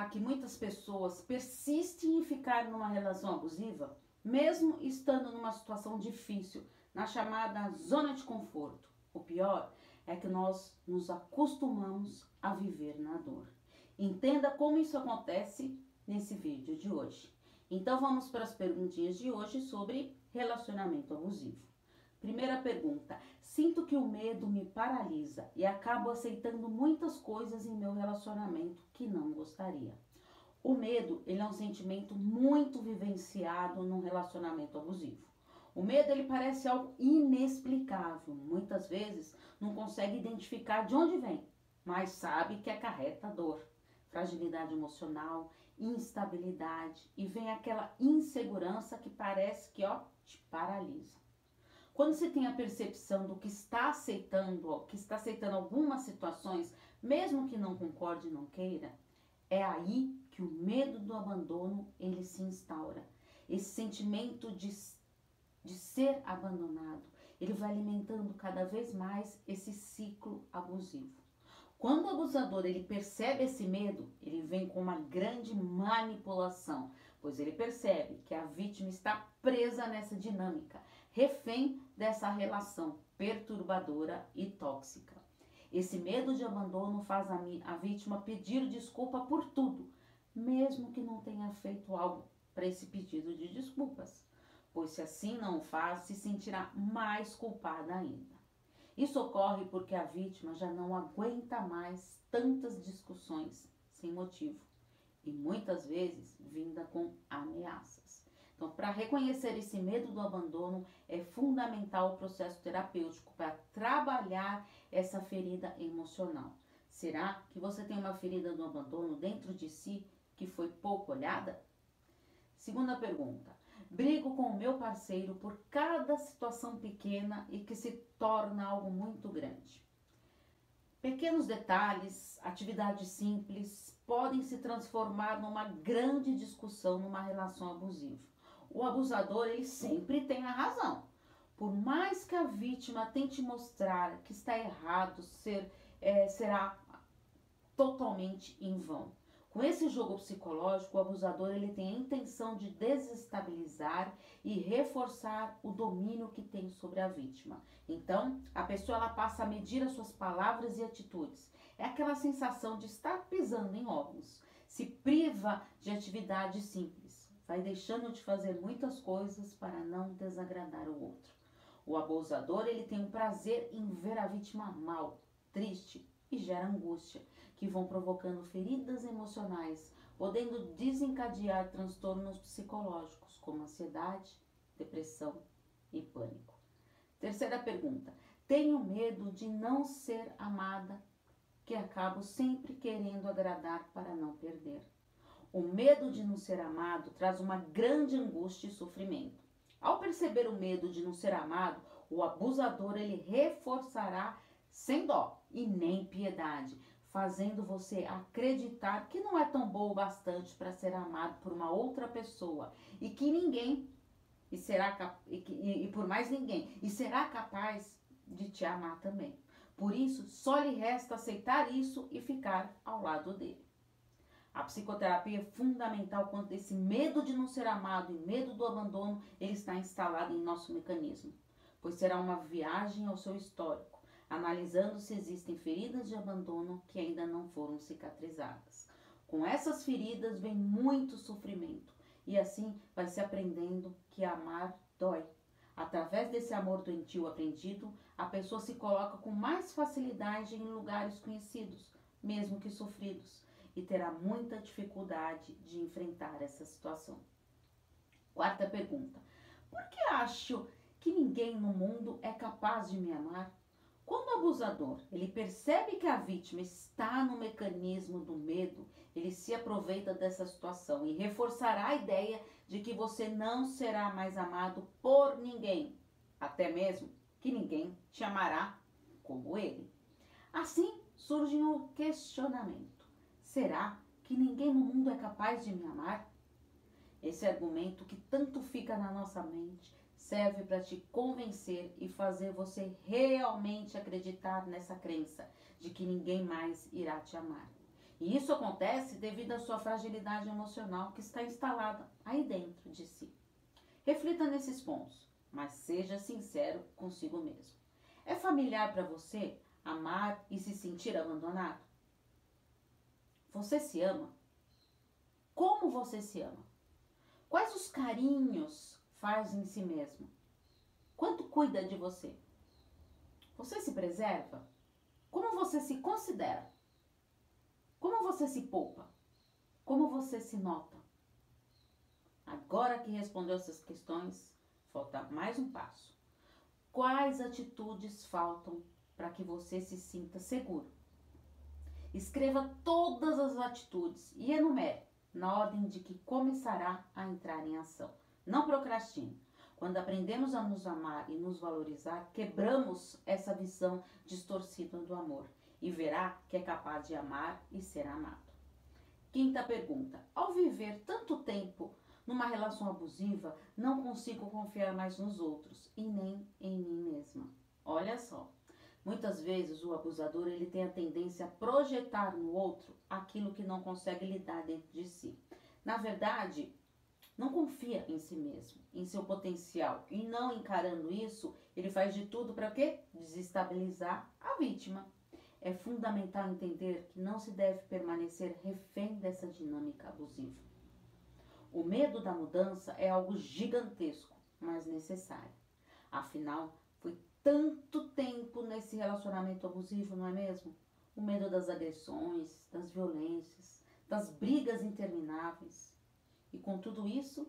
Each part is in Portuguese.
Será que muitas pessoas persistem em ficar numa relação abusiva, mesmo estando numa situação difícil, na chamada zona de conforto? O pior é que nós nos acostumamos a viver na dor. Entenda como isso acontece nesse vídeo de hoje. Então vamos para as perguntinhas de hoje sobre relacionamento abusivo. Primeira pergunta: Sinto que o medo me paralisa e acabo aceitando muitas coisas em meu relacionamento que não gostaria. O medo, ele é um sentimento muito vivenciado num relacionamento abusivo. O medo ele parece algo inexplicável. Muitas vezes não consegue identificar de onde vem, mas sabe que acarreta dor, fragilidade emocional, instabilidade e vem aquela insegurança que parece que ó te paralisa. Quando você tem a percepção do que está aceitando, que está aceitando algumas situações, mesmo que não concorde e não queira, é aí que o medo do abandono ele se instaura. Esse sentimento de, de ser abandonado, ele vai alimentando cada vez mais esse ciclo abusivo. Quando o abusador ele percebe esse medo, ele vem com uma grande manipulação, pois ele percebe que a vítima está presa nessa dinâmica refém dessa relação perturbadora e tóxica. Esse medo de abandono faz a, a vítima pedir desculpa por tudo, mesmo que não tenha feito algo para esse pedido de desculpas, pois se assim não faz, se sentirá mais culpada ainda. Isso ocorre porque a vítima já não aguenta mais tantas discussões sem motivo e muitas vezes vinda com ameaças. Então, para reconhecer esse medo do abandono, é fundamental o processo terapêutico para trabalhar essa ferida emocional. Será que você tem uma ferida do abandono dentro de si que foi pouco olhada? Segunda pergunta. Brigo com o meu parceiro por cada situação pequena e que se torna algo muito grande. Pequenos detalhes, atividades simples, podem se transformar numa grande discussão numa relação abusiva o abusador ele sempre tem a razão. Por mais que a vítima tente mostrar que está errado, ser, é, será totalmente em vão. Com esse jogo psicológico, o abusador ele tem a intenção de desestabilizar e reforçar o domínio que tem sobre a vítima. Então, a pessoa ela passa a medir as suas palavras e atitudes. É aquela sensação de estar pisando em ovos. Se priva de atividades simples vai deixando de fazer muitas coisas para não desagradar o outro. O abusador, ele tem um prazer em ver a vítima mal, triste e gera angústia, que vão provocando feridas emocionais, podendo desencadear transtornos psicológicos como ansiedade, depressão e pânico. Terceira pergunta: tenho medo de não ser amada, que acabo sempre querendo agradar para não perder. O medo de não ser amado traz uma grande angústia e sofrimento. Ao perceber o medo de não ser amado, o abusador ele reforçará sem dó e nem piedade, fazendo você acreditar que não é tão bom o bastante para ser amado por uma outra pessoa e que ninguém e será e, e, e por mais ninguém e será capaz de te amar também. Por isso, só lhe resta aceitar isso e ficar ao lado dele. A psicoterapia é fundamental quando esse medo de não ser amado e medo do abandono ele está instalado em nosso mecanismo, pois será uma viagem ao seu histórico, analisando se existem feridas de abandono que ainda não foram cicatrizadas. Com essas feridas vem muito sofrimento e assim vai se aprendendo que amar dói. Através desse amor doentio aprendido, a pessoa se coloca com mais facilidade em lugares conhecidos, mesmo que sofridos e terá muita dificuldade de enfrentar essa situação. Quarta pergunta: Por que acho que ninguém no mundo é capaz de me amar? Quando o abusador ele percebe que a vítima está no mecanismo do medo, ele se aproveita dessa situação e reforçará a ideia de que você não será mais amado por ninguém, até mesmo que ninguém te amará como ele. Assim surge o questionamento. Será que ninguém no mundo é capaz de me amar? Esse argumento que tanto fica na nossa mente serve para te convencer e fazer você realmente acreditar nessa crença de que ninguém mais irá te amar. E isso acontece devido à sua fragilidade emocional que está instalada aí dentro de si. Reflita nesses pontos, mas seja sincero consigo mesmo. É familiar para você amar e se sentir abandonado? Você se ama? Como você se ama? Quais os carinhos faz em si mesmo? Quanto cuida de você? Você se preserva? Como você se considera? Como você se poupa? Como você se nota? Agora que respondeu essas questões, falta mais um passo. Quais atitudes faltam para que você se sinta seguro? Escreva todas as atitudes e enumere na ordem de que começará a entrar em ação. Não procrastine. Quando aprendemos a nos amar e nos valorizar, quebramos essa visão distorcida do amor e verá que é capaz de amar e ser amado. Quinta pergunta: Ao viver tanto tempo numa relação abusiva, não consigo confiar mais nos outros e nem em mim mesma. Olha só. Muitas vezes o abusador ele tem a tendência a projetar no outro aquilo que não consegue lidar dentro de si. Na verdade, não confia em si mesmo, em seu potencial e não encarando isso, ele faz de tudo para quê? Desestabilizar a vítima. É fundamental entender que não se deve permanecer refém dessa dinâmica abusiva. O medo da mudança é algo gigantesco, mas necessário. Afinal, foi tanto tempo nesse relacionamento abusivo, não é mesmo? O medo das agressões, das violências, das brigas intermináveis. E com tudo isso,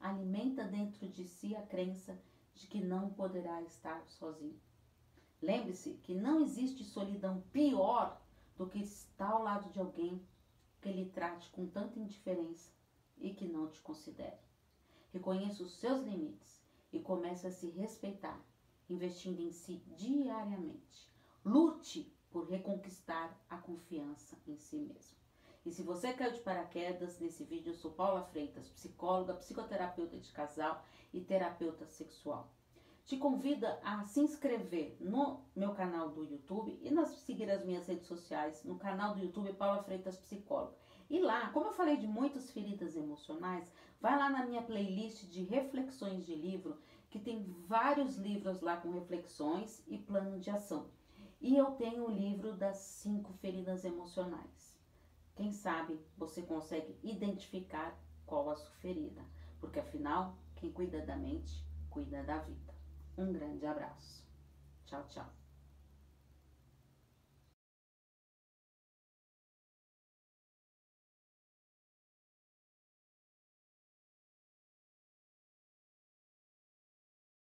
alimenta dentro de si a crença de que não poderá estar sozinho. Lembre-se que não existe solidão pior do que estar ao lado de alguém que lhe trate com tanta indiferença e que não te considere. Reconheça os seus limites e comece a se respeitar, investindo em si diariamente. Lute por reconquistar a confiança em si mesmo. E se você caiu de paraquedas nesse vídeo, eu sou Paula Freitas, psicóloga, psicoterapeuta de casal e terapeuta sexual te convida a se inscrever no meu canal do YouTube e nas, seguir as minhas redes sociais, no canal do YouTube Paula Freitas Psicóloga. E lá, como eu falei de muitas feridas emocionais, vai lá na minha playlist de reflexões de livro, que tem vários livros lá com reflexões e plano de ação. E eu tenho o livro das cinco feridas emocionais. Quem sabe você consegue identificar qual a sua ferida, porque afinal, quem cuida da mente, cuida da vida. Um grande abraço. Tchau, tchau.